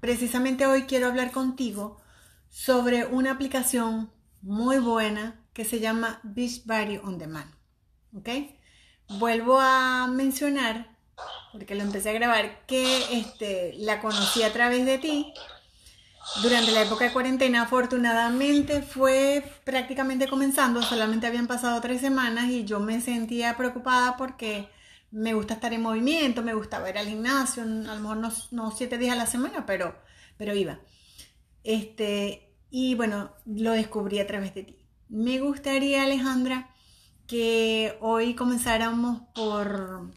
precisamente hoy quiero hablar contigo sobre una aplicación muy buena que se llama Beachbody On Demand. ¿Ok? Vuelvo a mencionar, porque lo empecé a grabar, que este, la conocí a través de ti. Durante la época de cuarentena, afortunadamente fue prácticamente comenzando, solamente habían pasado tres semanas y yo me sentía preocupada porque me gusta estar en movimiento, me gustaba ir al gimnasio, a lo mejor no, siete días a la semana, pero, pero iba. Este, y bueno, lo descubrí a través de ti. Me gustaría, Alejandra, que hoy comenzáramos por,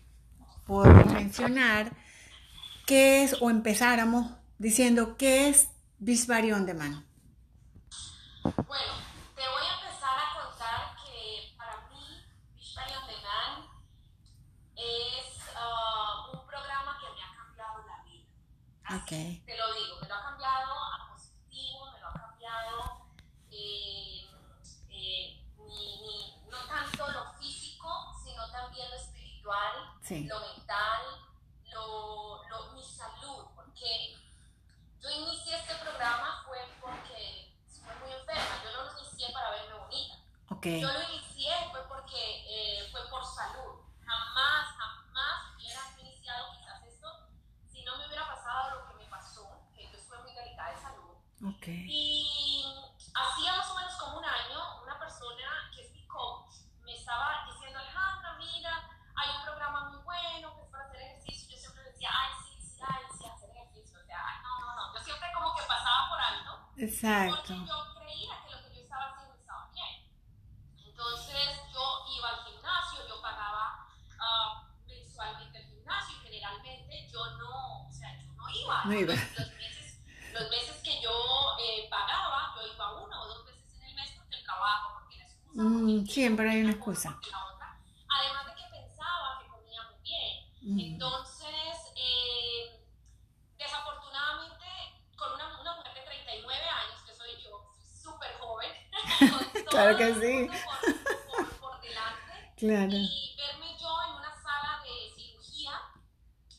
por mencionar qué es, o empezáramos diciendo qué es Bisbari on Demand. Bueno, te voy a contar que para mí Bisbari on Demand es uh, un programa que me ha cambiado la vida. Así Ok. Te lo digo, me lo ha cambiado a positivo, me lo ha cambiado eh, eh, no tanto lo físico, sino también lo espiritual, Sí. lo mental, lo, lo- mi salud, porque yo inicié este programa fue porque estuve muy enferma, yo no lo inicié para verme bonita. Ok. Yo lo inicié fue porque eh, fue por salud. Jamás hubiera iniciado quizás esto si no me hubiera pasado lo que me pasó, que yo estuve muy delicada de salud. Ok. Y hacía más o menos como un año, una persona que es mi coach me estaba diciendo, Alejandra, mira, hay un programa muy bueno que es para hacer ejercicio. Yo siempre decía, ay, sí, sí, ay, sí, hacer ejercicio. O sea, ay, no, no, no. Yo siempre como que pasaba por alto. Exacto. Porque yo creía que lo que yo estaba haciendo estaba bien. Entonces yo iba al gimnasio, yo pagaba ah, mensualmente el gimnasio y generalmente yo no, o sea, yo no iba. No iba. Los, los meses, los meses que yo eh, pagaba, yo iba una o dos veces en el mes porque el trabajo, porque la excusa. Mm, porque siempre hay una cosa. Además de que pensaba que comía muy bien. Mm. Entonces, eh, desafortunadamente, con una, una mujer de 39 años, que soy yo, súper joven, con Claro todo que el sí. Por, por, por delante, Claro. y verme yo en una sala de cirugía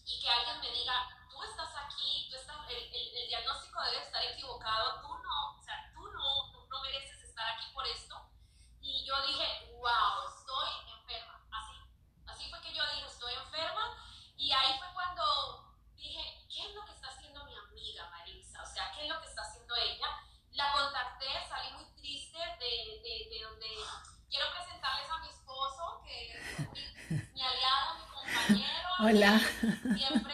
y que alguien me diga, tú estás aquí, tú estás, el, el, el diagnóstico debe estar equivocado, tú no, o sea, tú no, no, no mereces estar aquí por esto. Y yo dije, wow, estoy enferma. Así, así fue que yo dije, estoy enferma. Y ahí fue cuando dije, ¿qué es lo que está haciendo mi amiga Marisa? O sea, ¿qué es lo que está haciendo ella? La contacté, salí muy triste de, de, de donde quiero presentarles a mi esposo, que es mi, mi aliado, mi compañero. Hola. Siempre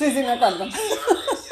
Sí, sí, me acuerdo.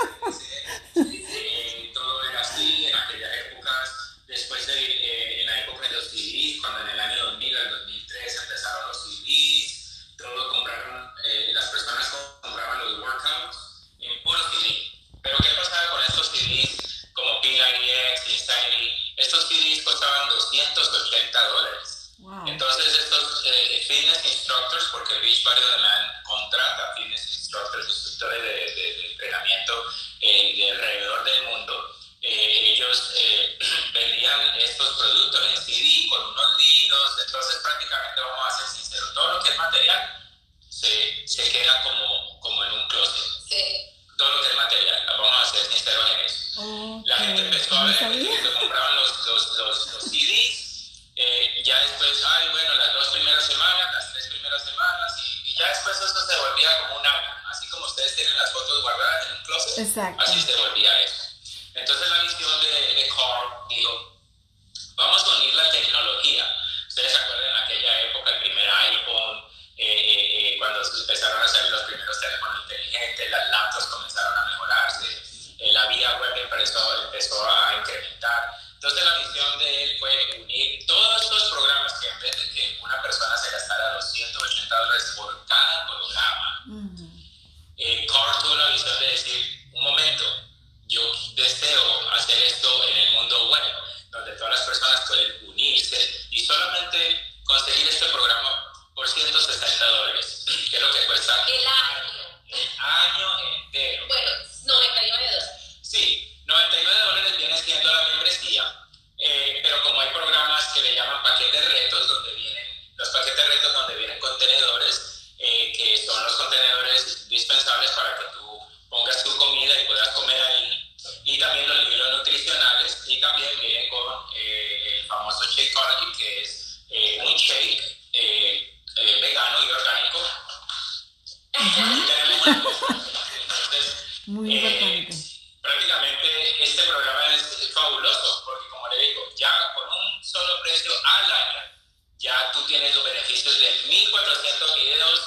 pero eso empezó a incrementar. Entonces la misión de él fue unir todos los programas que en vez de que una persona se gastara 280 dólares por cada programa, uh eh, -huh. Carl tuvo la visión de decir, un momento, yo deseo hacer esto en el mundo web, donde todas las personas pueden unirse y solamente conseguir este programa por 160 dólares, que es lo que cuesta el año, el año entero. Bueno, 99 dólares viene siendo la membresía, eh, pero como hay programas que le llaman paquetes retos, donde vienen los paquetes retos, donde vienen contenedores, eh, que son los contenedores dispensables para que tú pongas tu comida y puedas comer ahí, y también los libros nutricionales, y también vienen con eh, el famoso Shakeology, que es eh, un shake eh, eh, vegano y orgánico. ya tú tienes los beneficios de 1.400 videos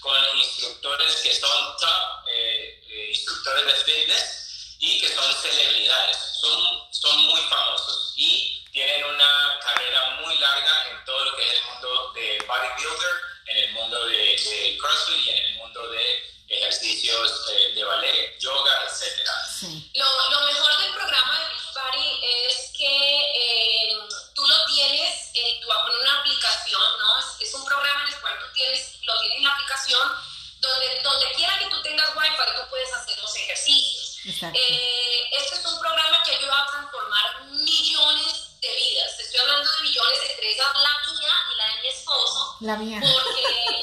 con instructores que son top, eh, eh, instructores de fitness y que son celebridades, son, son muy famosos y tienen una carrera muy larga en todo lo que es el mundo de bodybuilder, en el mundo de, de CrossFit y en el mundo de ejercicios eh, de ballet, yoga, etc. Sí. Eh, este es un programa que ayuda a transformar millones de vidas. Estoy hablando de millones de tres, la mía y la de mi esposo. La mía. Porque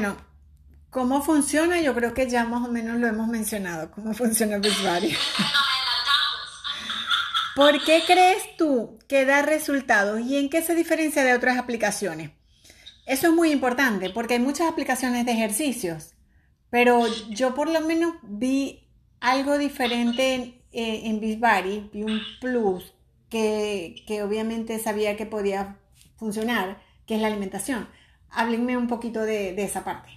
Bueno, ¿cómo funciona? Yo creo que ya más o menos lo hemos mencionado, cómo funciona Beachbody. ¿Por qué crees tú que da resultados y en qué se diferencia de otras aplicaciones? Eso es muy importante porque hay muchas aplicaciones de ejercicios, pero yo por lo menos vi algo diferente en, eh, en Beachbody, vi un plus que, que obviamente sabía que podía funcionar, que es la alimentación háblenme un poquito de, de esa parte.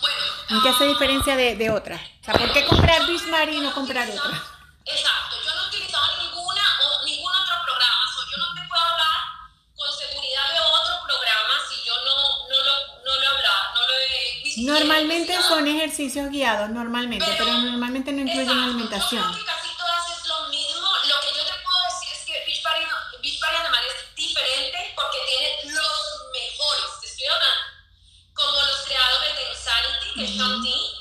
Bueno, ¿Qué hace ah, diferencia de, de otra? O sea, ¿Por qué comprar Bismarck y no comprar otra? Exacto, yo no he utilizado ninguna o ningún otro programa. So, yo no te puedo hablar con seguridad de otro programa si yo no, no, lo, no lo he hablado. No lo he normalmente son ejercicios guiados, normalmente, pero, normalmente no incluyen alimentación. como los creadores de Insanity, que es Sean Dean.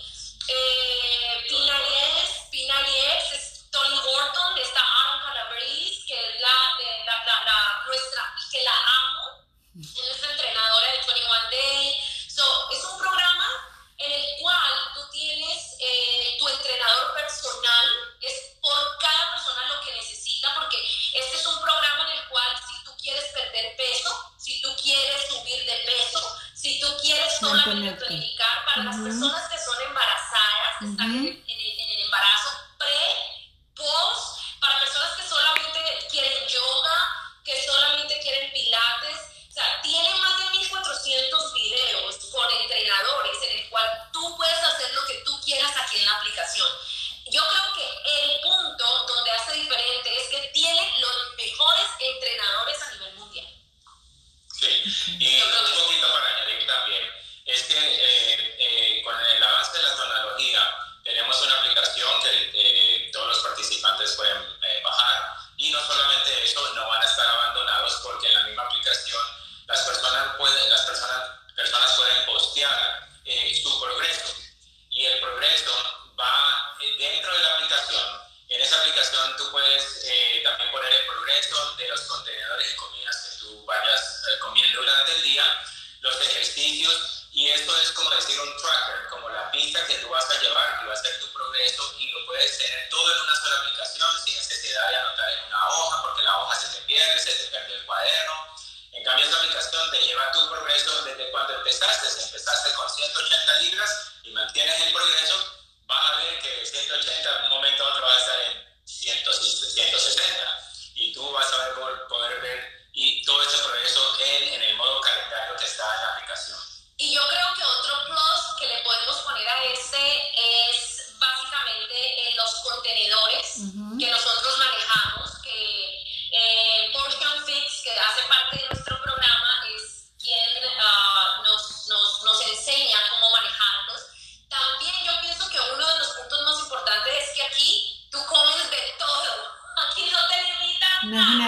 también esa aplicación te lleva a tu progreso desde cuando empezaste. Si empezaste con 180 libras y mantienes el progreso, vas a ver que 180 en un momento a otro va a estar en 160. Y tú vas a ver, poder ver y todo ese progreso en, en el modo calendario que está en la aplicación. Y yo creo que otro plus que le podemos poner a ese es básicamente los contenedores uh -huh. que nosotros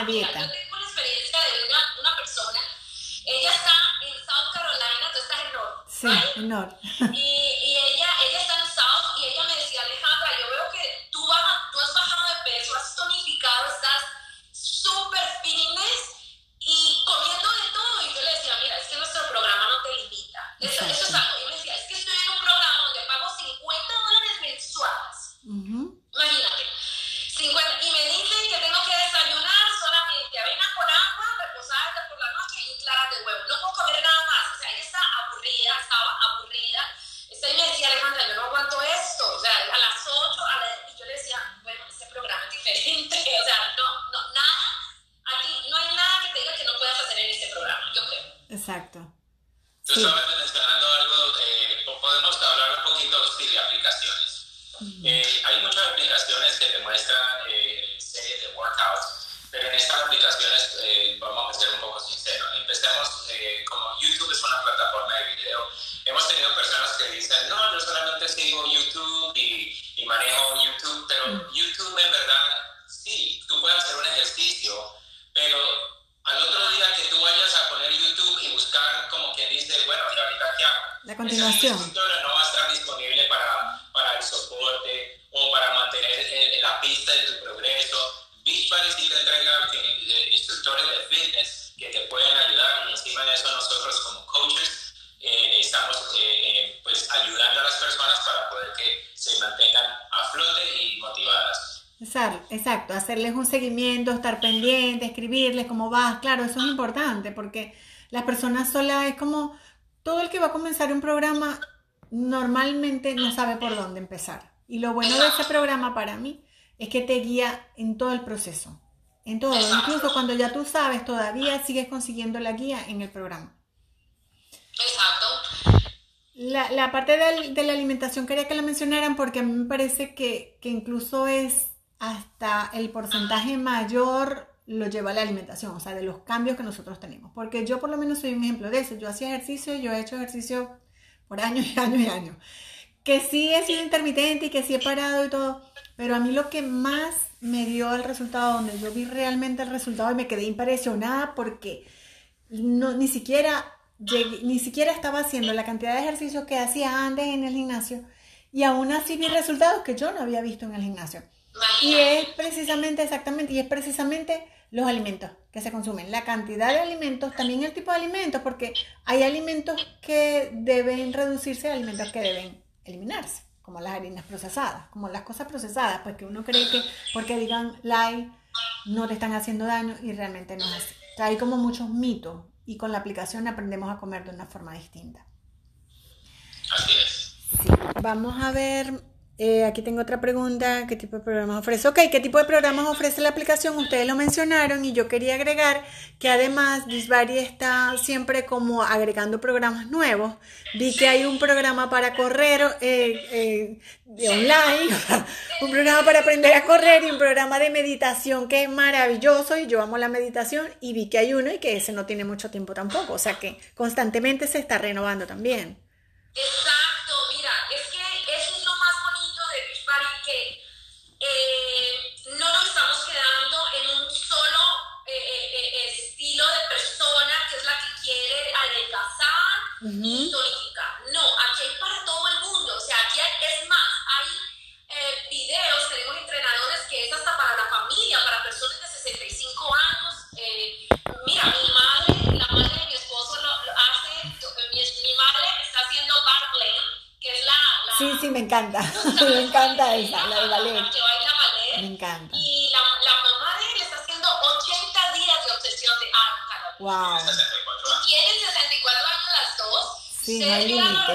Yo tengo una experiencia de una, una persona, ella está en South Carolina, tú estás en North. Sí, ¿vale? en North. diferente, o sea, no, no, nada, aquí no hay nada que te diga que no puedas hacer en este programa, yo creo. Exacto. Exacto, hacerles un seguimiento, estar pendiente, escribirles cómo vas, claro, eso es importante porque las personas solas es como todo el que va a comenzar un programa normalmente no sabe por dónde empezar. Y lo bueno de ese programa para mí es que te guía en todo el proceso, en todo, incluso cuando ya tú sabes, todavía sigues consiguiendo la guía en el programa. Exacto. La, la parte de, de, la alimentación quería que la mencionaran porque a mí me parece que, que incluso es hasta el porcentaje mayor lo lleva a la alimentación, o sea, de los cambios que nosotros tenemos. Porque yo por lo menos soy un ejemplo de eso. Yo hacía ejercicio, yo he hecho ejercicio por años y años y años. Que sí he sido intermitente y que sí he parado y todo. Pero a mí lo que más me dio el resultado, donde yo vi realmente el resultado y me quedé impresionada porque no, ni siquiera ni siquiera estaba haciendo la cantidad de ejercicios que hacía antes en el gimnasio y aún así vi resultados que yo no había visto en el gimnasio. Y es precisamente, exactamente, y es precisamente los alimentos que se consumen, la cantidad de alimentos, también el tipo de alimentos, porque hay alimentos que deben reducirse, alimentos que deben eliminarse, como las harinas procesadas, como las cosas procesadas, pues que uno cree que porque digan light no te están haciendo daño y realmente no es así. O sea, hay como muchos mitos y con la aplicación aprendemos a comer de una forma distinta. Así es. Sí. Vamos a ver, eh, aquí tengo otra pregunta, ¿qué tipo de programas ofrece? Ok, ¿qué tipo de programas ofrece la aplicación? Ustedes lo mencionaron y yo quería agregar que además Disvari está siempre como agregando programas nuevos. Vi que hay un programa para correr eh, eh, online, un programa para aprender a correr y un programa de meditación que es maravilloso y yo amo la meditación y vi que hay uno y que ese no tiene mucho tiempo tampoco, o sea que constantemente se está renovando también. Exacto, encanta. me encanta esa, la de ballet. La que baila ballet. Me encanta. Y la, la mamá de él está haciendo 80 días de obsesión de arte. Wow. Y tienen 64 años las dos. Sí, no Ustedes hay límite.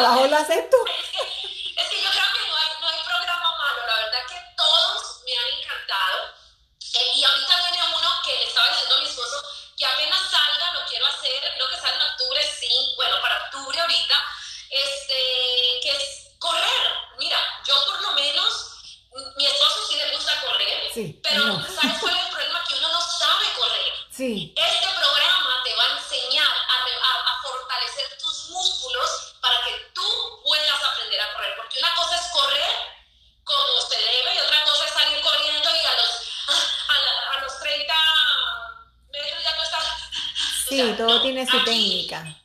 Haces tú. Es que, es que yo creo que no hay, no hay programa malo, la verdad que todos me han encantado. Eh, y ahorita viene uno que le estaba diciendo a mi esposo que apenas salga, lo quiero hacer, creo que sale en octubre, sí, bueno, para octubre ahorita, este, que es correr. Mira, yo por lo menos, mi esposo sí le gusta correr, Sí, pero no. ¿sabes cuál es el problema? Que uno no sabe correr. Sí, Este programa te va a enseñar a, re- a- a fortalecer tus músculos para que tú puedas aprender a correr. Porque una cosa es correr como se debe y otra cosa es salir corriendo y a los, a, la- a los 30 metros ya no estás. o sí, sea, todo no, tiene su aquí- técnica.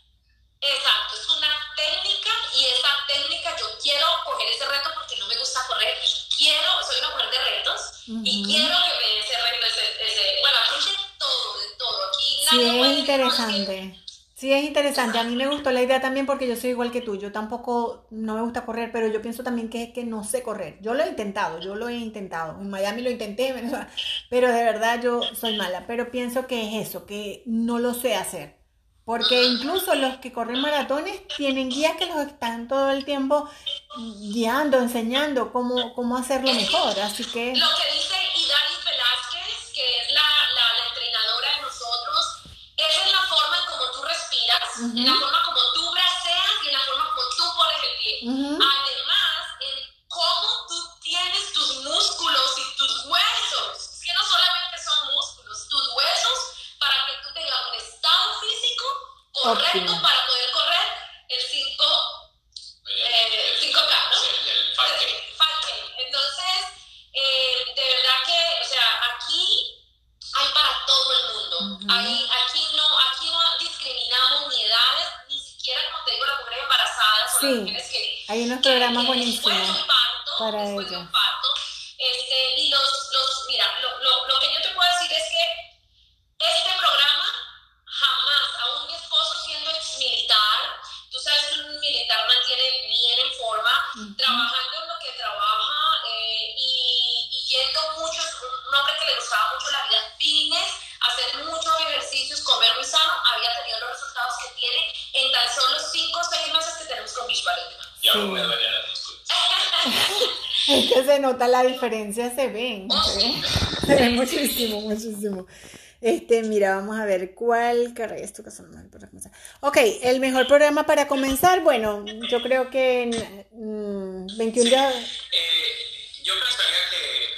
Exacto, es una técnica y esa técnica yo quiero coger ese reto porque no me gusta correr y quiero, soy una mujer de retos y Ujú. quiero que me dé ese reto, ese, ese, bueno, aquí de todo, de todo, aquí Sí, nadie es puede decir, "No, es que Sí, es interesante. A mí me gustó la idea también porque yo soy igual que tú. Yo tampoco no me gusta correr, pero yo pienso también que es que no sé correr. Yo lo he intentado, yo lo he intentado. En Miami lo intenté, pero de verdad yo soy mala. Pero pienso que es eso, que no lo sé hacer. Porque incluso los que corren maratones tienen guías que los están todo el tiempo guiando, enseñando cómo, cómo hacerlo mejor. Así que Lo que dice Idalis Velázquez, que es la, la, la entrenadora de nosotros, esa es la forma en cómo tú respiras, Ujú. en la forma como tú braceas y en la forma como tú pones el pie. Ujú. Además, en cómo tú tienes tus músculos y tus huesos. Es que no solamente son músculos, tus huesos para que tú tengas un estado físico correcto para un parto, para después que se nota la diferencia, se ven. Se ven, muchísimo, muchísimo. Este, mira, vamos a ver cuál carrera es tu caso para comenzar. Ok, el mejor programa para comenzar, bueno, yo creo que mm, 21 días. Eh, yo pensaría que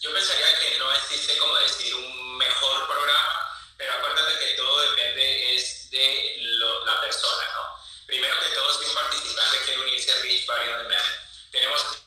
yo pensaría que no existe como decir un mejor programa, pero acuérdate que todo depende es de lo- la persona, ¿no? Primero que todo, si un participante quiere unirse a Beach Body on Demand, tenemos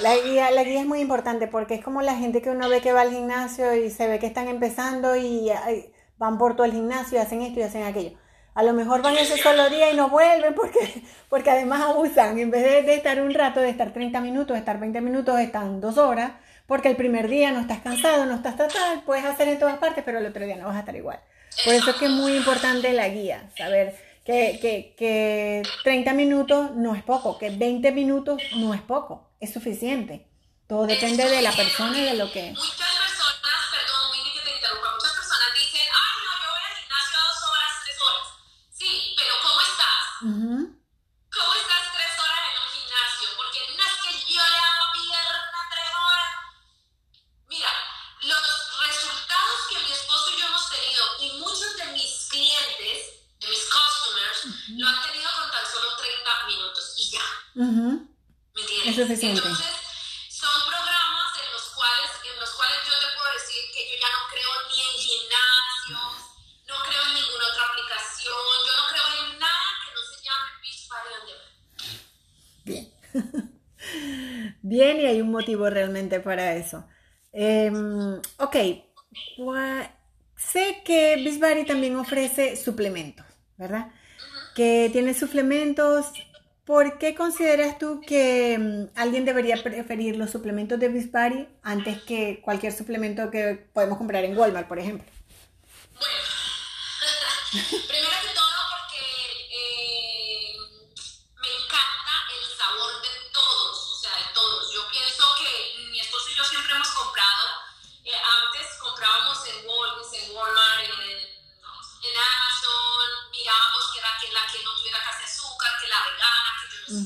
La guía, la guía es muy importante porque es como la gente que uno ve que va al gimnasio y se ve que están empezando y van por todo el gimnasio y hacen esto y hacen aquello. A lo mejor van ese solo día y no vuelven porque, porque además abusan. En vez de, de estar un rato, de estar 30 minutos, de estar 20 minutos, están dos horas. Porque el primer día no estás cansado, no estás total, puedes hacer en todas partes, pero el otro día no vas a estar igual. Por eso es que es muy importante la guía, saber que, que, que 30 minutos no es poco, que 20 minutos no es poco, es suficiente. Todo depende de la persona y de lo que... Es suficiente. Entonces, son programas en los cuales, en los cuales yo te puedo decir que yo ya no creo ni en gimnasios, no creo en ninguna otra aplicación, yo no creo en nada que no se llame Beach Party on Demand. Bien. Bien, y hay un motivo realmente para eso. Em, ok, sé que Beachbody también ofrece suplementos, ¿verdad? Que tiene suplementos. ¿Por qué consideras tú que mm, alguien debería preferir los suplementos de Beachbody antes que cualquier suplemento que podemos comprar en Walmart, por ejemplo? Primero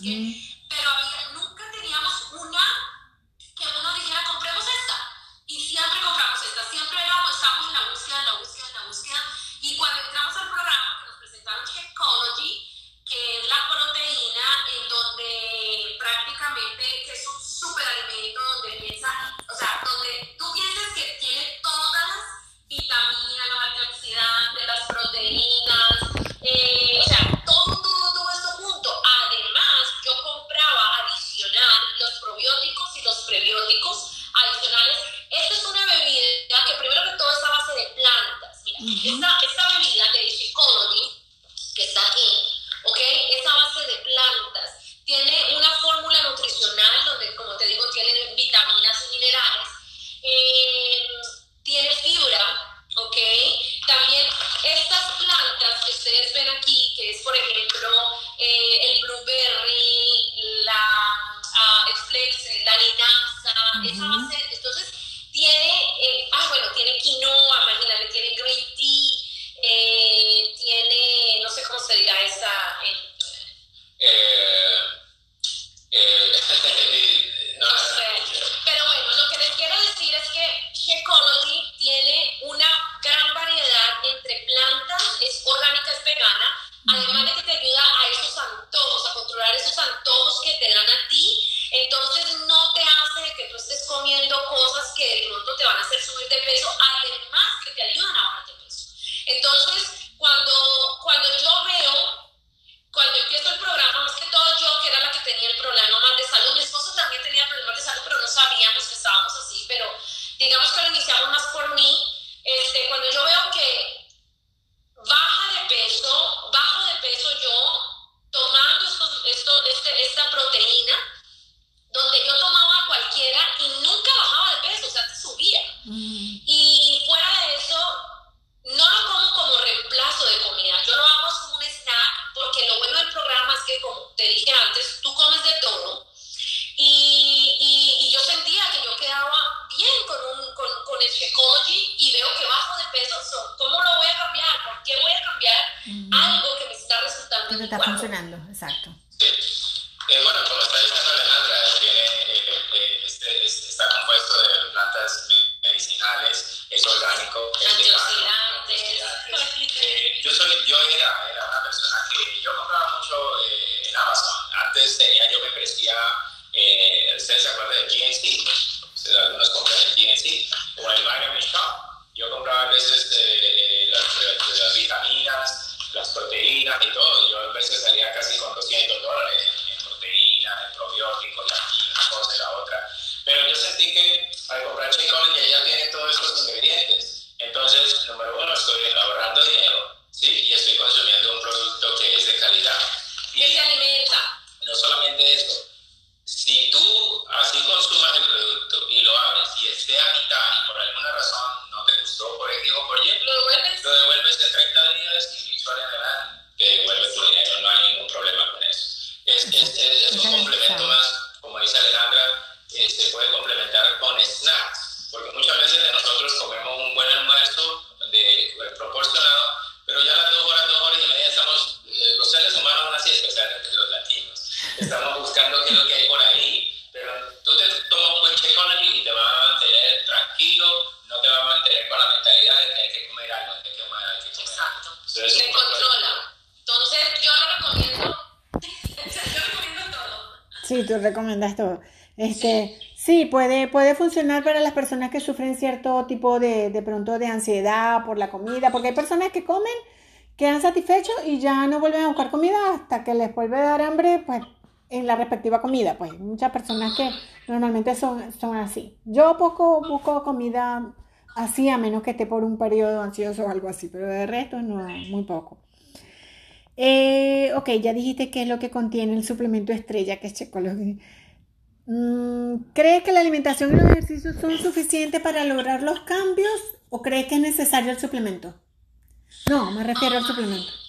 que te mi está cuerpo? funcionando, exacto. Sí. Eh, bueno, como está diciendo Alejandra, tiene, eh, eh, este, este- está compuesto de plantas me- medicinales, es orgánico, es vegano. Eh, yo, soy, yo era, era una persona que yo compraba mucho eh, en Amazon. Antes tenía yo membresía, eh, ¿ustedes se acuerdan de GNC? Ustedes algunos compran en GNC o el Vitamin Shop. Yo compraba a veces eh, las, las vitaminas, las proteínas y todo. Yo a veces salía casi con 200 dólares en, proteínas, en probióticos, y aquí una cosa y la otra. Pero yo sentí que al comprar Shakeology ya tiene todos estos ingredientes. Entonces, número uno, estoy ahorrando dinero, ¿sí? Y estoy consumiendo un producto que es de calidad. Que se alimenta. No solamente eso, si tú así consumas el producto y lo abres y esté a mitad y por alguna razón no te gustó por X o por Y, Lo devuelves. lo devuelves en 30 días y visual en adelante te devuelve tu dinero, no hay ningún problema con eso. Es, es, es, es un complemento más, como dice Alejandra, eh, se puede complementar con snacks, porque muchas veces de nosotros comemos un buen almuerzo de, eh, proporcionado, pero ya a las dos horas, dos horas y media estamos, eh, los seres humanos aún así, especialmente los latinos, estamos buscando qué es lo que hay por ahí, pero tú te tomas un buen Shakeology y te va a mantener tranquilo, no te va a mantener con la mentalidad de que hay que comer algo, que hay que comer algo, hay que comer algo. Exacto. Entonces, Te controla. Entonces, yo lo recomiendo. yo recomiendo todo. Sí, tú recomiendas todo. Este, sí, puede, puede funcionar para las personas que sufren cierto tipo de, de pronto de ansiedad por la comida, porque hay personas que comen, quedan satisfechos y ya no vuelven a buscar comida hasta que les vuelve a dar hambre, pues, en la respectiva comida. Pues muchas personas que normalmente son, son así. Yo poco busco comida así, a menos que esté por un periodo ansioso o algo así, pero de resto no, muy poco. Eh, ok, ya dijiste qué es lo que contiene el suplemento estrella, que es Shakeology. Mm, ¿Crees que la alimentación y los ejercicios son suficientes para lograr los cambios o crees que es necesario el suplemento? No, me refiero al suplemento.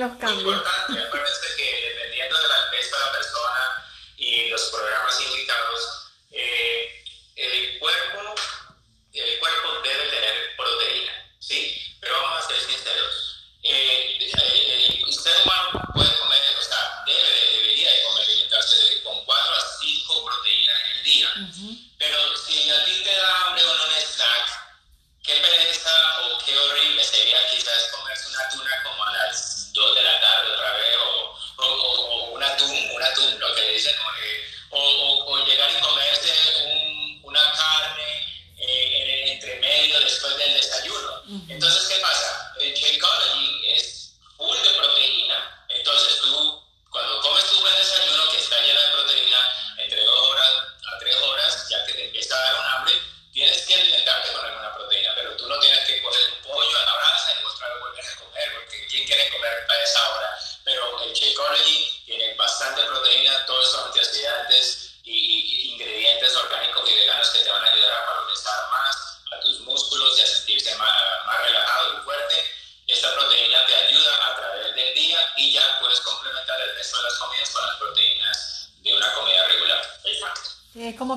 los cambios.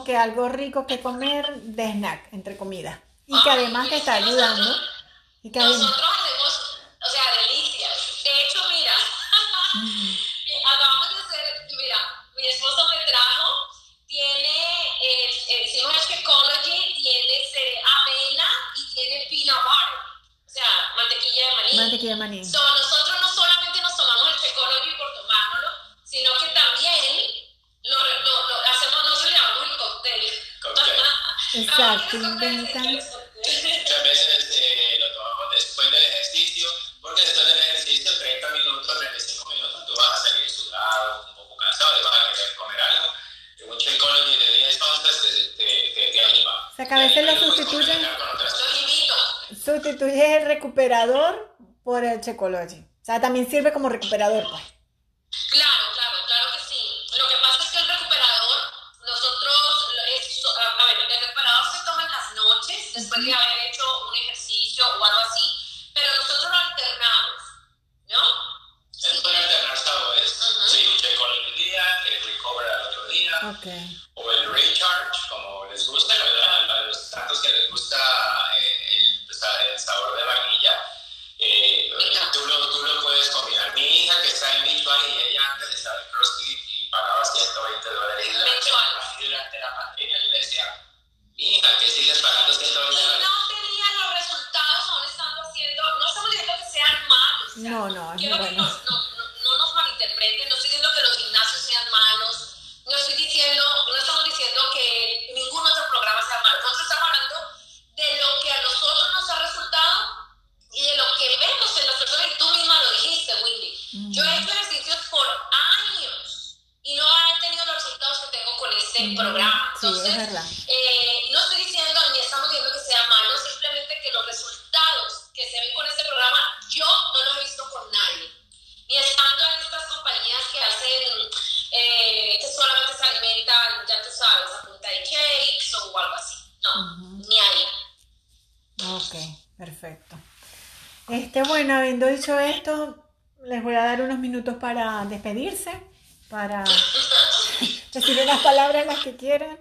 que algo rico que comer de snack, entre comidas. Y que además te está ayudando. Y que además... que inventan. Que a veces eh, lo tomamos después del ejercicio, porque después del ejercicio, 30 minutos, 35 minutos, tú vas a salir sudado, un poco cansado, te vas a querer comer algo. Y un shakeology de 10 onzas te, te, te, te anima. O sea, que a veces lo sustituyen. Sustituyes el recuperador por el shakeology. O sea, también sirve como recuperador, pues. your HR bueno, habiendo dicho esto, les voy a dar unos minutos para despedirse, para decir unas palabras las que quieran,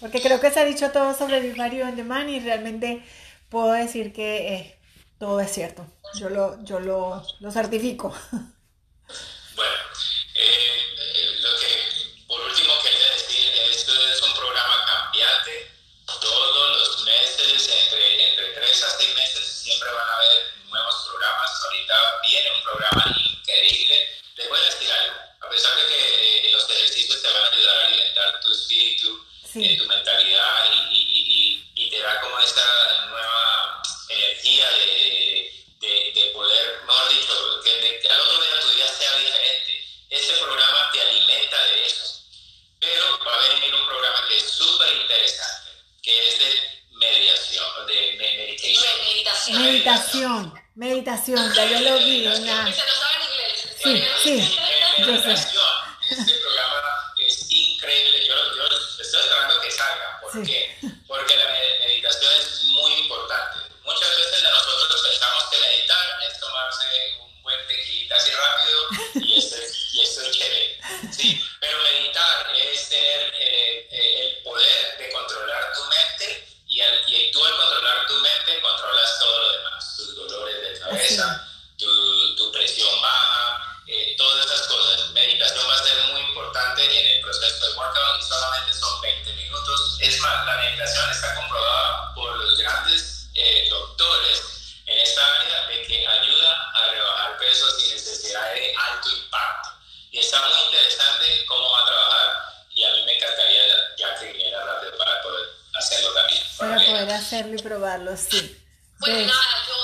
porque creo que se ha dicho todo sobre el usuario on demand y realmente puedo decir que eh, todo es cierto. Yo lo, yo lo, lo certifico. ya yo lo vi. Una... Sí, sí. Está muy interesante cómo va a trabajar y a mí me encantaría ya que viniera rápido para poder hacerlo también. Para poder hacerlo y probarlo, sí. Pues De- nada, yo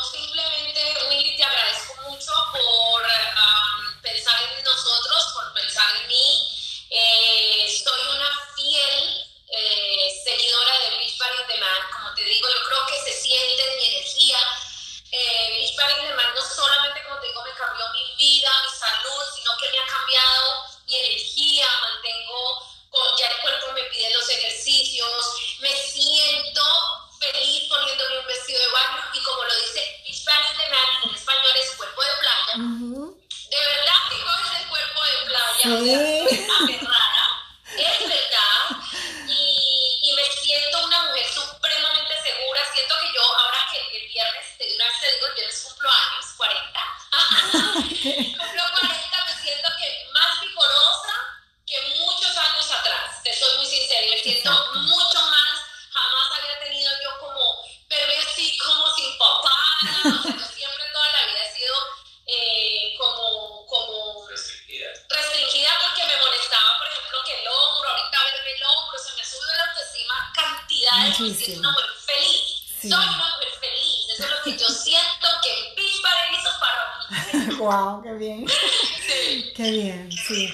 Wow, qué bien. Sí. Qué bien, sí.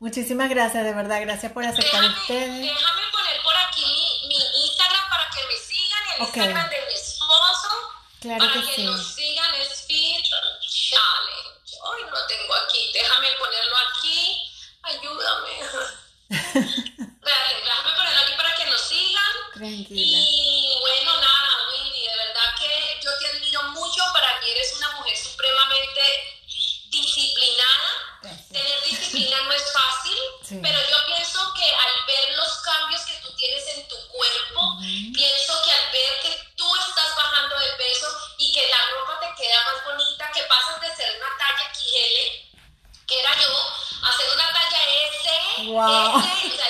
Muchísimas gracias, de verdad. Gracias por aceptar Déjame, ustedes. déjame poner por aquí mi, mi Instagram para que me sigan, el Ok. Instagram de mi esposo. Claro para que que sí. nos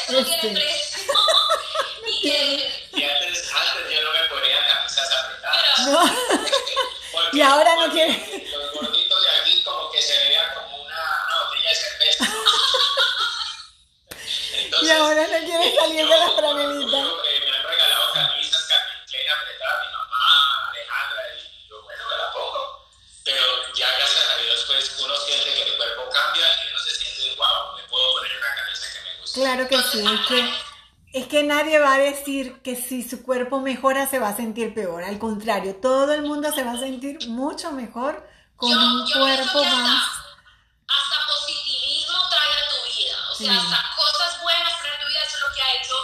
S, o sea, decir que si su cuerpo mejora se va a sentir peor. Al contrario, todo el mundo se va a sentir mucho mejor con yo, un yo cuerpo que hasta, más. hasta positivismo trae a tu vida. O sea, Sí. hasta cosas buenas trae a tu vida. Eso es lo que ha hecho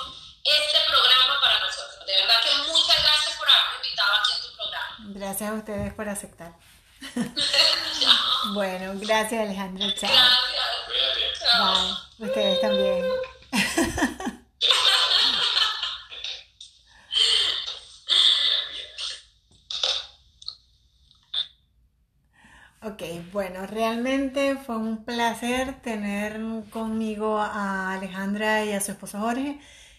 este programa para nosotros. De verdad que muchas gracias por haberme invitado aquí en tu programa. Gracias a ustedes por aceptar. Bueno, gracias Alejandro. Chao. Gracias. Bye. Ustedes también. Ok, bueno, realmente fue un placer tener conmigo a Alejandra y a su esposo Jorge,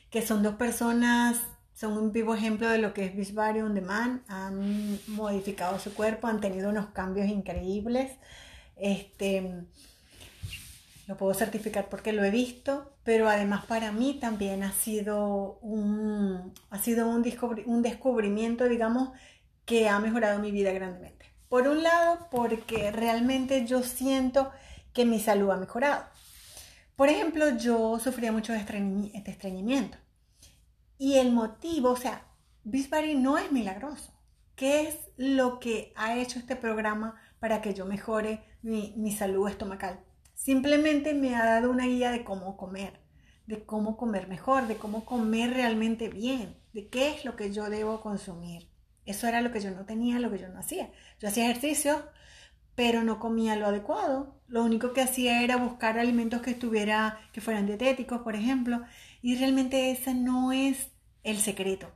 que son dos personas, son un vivo ejemplo de lo que es Beachbody On Demand, han modificado su cuerpo, han tenido unos cambios increíbles. Este, lo puedo certificar porque lo he visto, pero además para mí también ha sido un, ha sido un, un descubrimiento, digamos, que ha mejorado mi vida grandemente. Por un lado, porque realmente yo siento que mi salud ha mejorado. Por ejemplo, yo sufría mucho de estreñi- de estreñimiento. Y el motivo, o sea, Beachbody no es milagroso. ¿Qué es lo que ha hecho este programa para que yo mejore mi, mi salud estomacal? Simplemente me ha dado una guía de cómo comer, de cómo comer mejor, de cómo comer realmente bien, de qué es lo que yo debo consumir. Eso era lo que yo no tenía, lo que yo no hacía. Yo hacía ejercicio, pero no comía lo adecuado. Lo único que hacía era buscar alimentos que estuviera, que fueran dietéticos, por ejemplo, y realmente ese no es el secreto.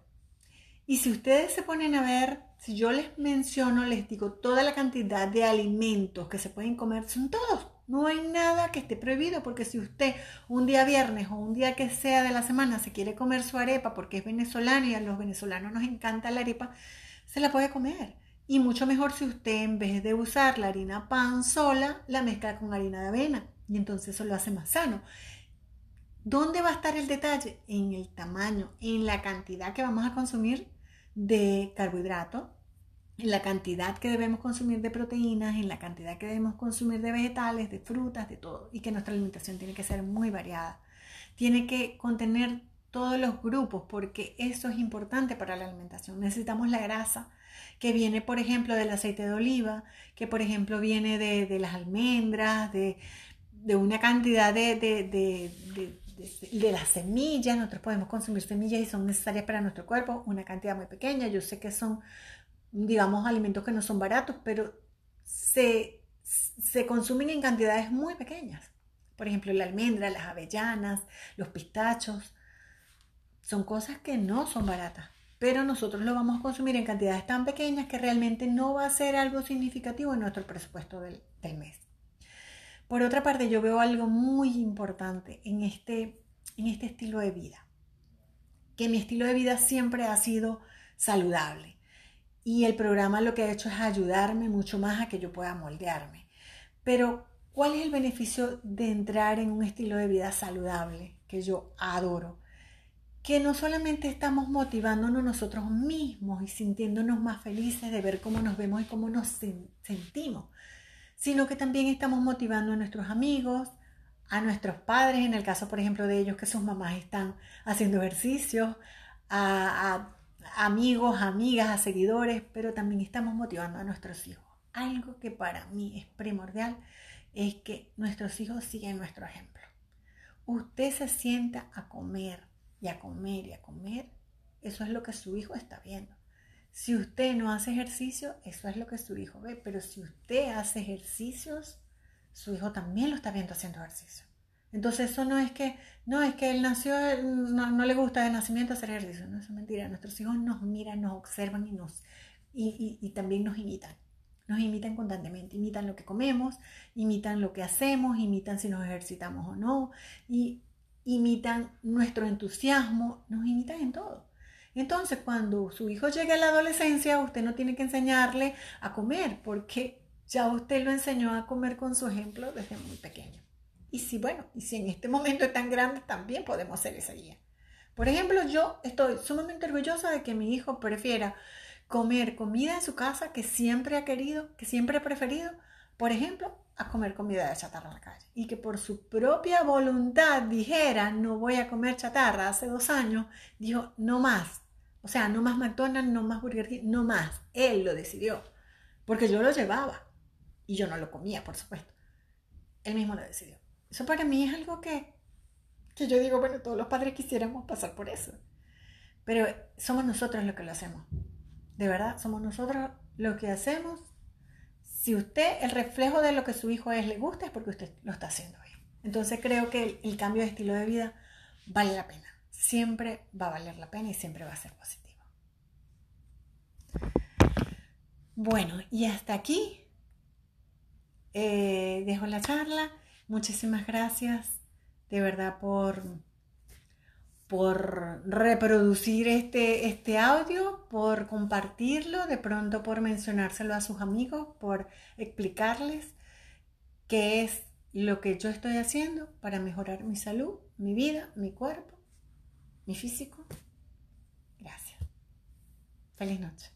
Y si ustedes se ponen a ver, si yo les menciono, les digo toda la cantidad de alimentos que se pueden comer, son todos. No hay nada que esté prohibido porque si usted un día viernes o un día que sea de la semana se quiere comer su arepa porque es venezolano y a los venezolanos nos encanta la arepa, se la puede comer. Y mucho mejor si usted en vez de usar la harina pan sola, la mezcla con harina de avena. Y entonces eso lo hace más sano. ¿Dónde va a estar el detalle? En el tamaño, en la cantidad que vamos a consumir de carbohidratos, en la cantidad que debemos consumir de proteínas, en la cantidad que debemos consumir de vegetales, de frutas, de todo. Y que nuestra alimentación tiene que ser muy variada. Tiene que contener todos los grupos porque eso es importante para la alimentación. Necesitamos la grasa que viene, por ejemplo, del aceite de oliva, que por ejemplo viene de, las almendras, de, una cantidad de, de, las semillas. Nosotros podemos consumir semillas y son necesarias para nuestro cuerpo, una cantidad muy pequeña. Yo sé que son digamos, alimentos que no son baratos, pero se, consumen en cantidades muy pequeñas. Por ejemplo, la almendra, las avellanas, los pistachos, son cosas que no son baratas, pero nosotros lo vamos a consumir en cantidades tan pequeñas que realmente no va a ser algo significativo en nuestro presupuesto del, mes. Por otra parte, yo veo algo muy importante en este, en este estilo de vida, que mi estilo de vida siempre ha sido saludable y el programa lo que ha hecho es ayudarme mucho más a que yo pueda moldearme. Pero, ¿cuál es el beneficio de entrar en un estilo de vida saludable que yo adoro? Que no solamente estamos motivándonos nosotros mismos y sintiéndonos más felices de ver cómo nos vemos y cómo nos sentimos, sino que también estamos motivando a nuestros amigos, a nuestros padres, en el caso, por ejemplo, de ellos que sus mamás están haciendo ejercicios, a, a amigos, amigas, a seguidores, pero también estamos motivando a nuestros hijos. Algo que para mí es primordial es que nuestros hijos siguen nuestro ejemplo. Usted se sienta a comer y a comer y a comer, eso es lo que su hijo está viendo. Si usted no hace ejercicio, eso es lo que su hijo ve, pero si usted hace ejercicios, su hijo también lo está viendo haciendo ejercicio. Entonces eso no es que, no, es que él nació, no, le gusta de nacimiento hacer ejercicio, no, es mentira. Nuestros hijos nos miran, nos observan y, nos, y, también nos imitan. Nos imitan constantemente, imitan lo que comemos, imitan lo que hacemos, imitan si nos ejercitamos o no, y imitan nuestro entusiasmo, nos imitan en todo. Entonces, cuando su hijo llegue a la adolescencia, usted no tiene que enseñarle a comer, porque ya usted lo enseñó a comer con su ejemplo desde muy pequeño. Y si, bueno, y si en este momento es tan grande, también podemos ser esa guía. Por ejemplo, yo estoy sumamente orgullosa de que mi hijo prefiera comer comida en su casa que siempre ha querido, que siempre ha preferido, por ejemplo, a comer comida de chatarra en la calle. Y que por su propia voluntad dijera, no voy a comer chatarra. Hace dos años dijo, no más. O sea, no más McDonald's, no más Burger King, no más. Él lo decidió. Porque yo lo llevaba. Y yo no lo comía, por supuesto. Él mismo lo decidió. Eso para mí es algo que, que yo digo, bueno, todos los padres quisiéramos pasar por eso. Pero somos nosotros los que lo hacemos. De verdad, somos nosotros los que hacemos. Si usted, el reflejo de lo que su hijo es, le gusta, es porque usted lo está haciendo bien. Entonces creo que el, cambio de estilo de vida vale la pena. Siempre va a valer la pena y siempre va a ser positivo. Bueno, y hasta aquí eh, dejo la charla. Muchísimas gracias de verdad por, por reproducir este, este audio, por compartirlo, de pronto por mencionárselo a sus amigos, por explicarles qué es lo que yo estoy haciendo para mejorar mi salud, mi vida, mi cuerpo, mi físico. Gracias. Feliz noche.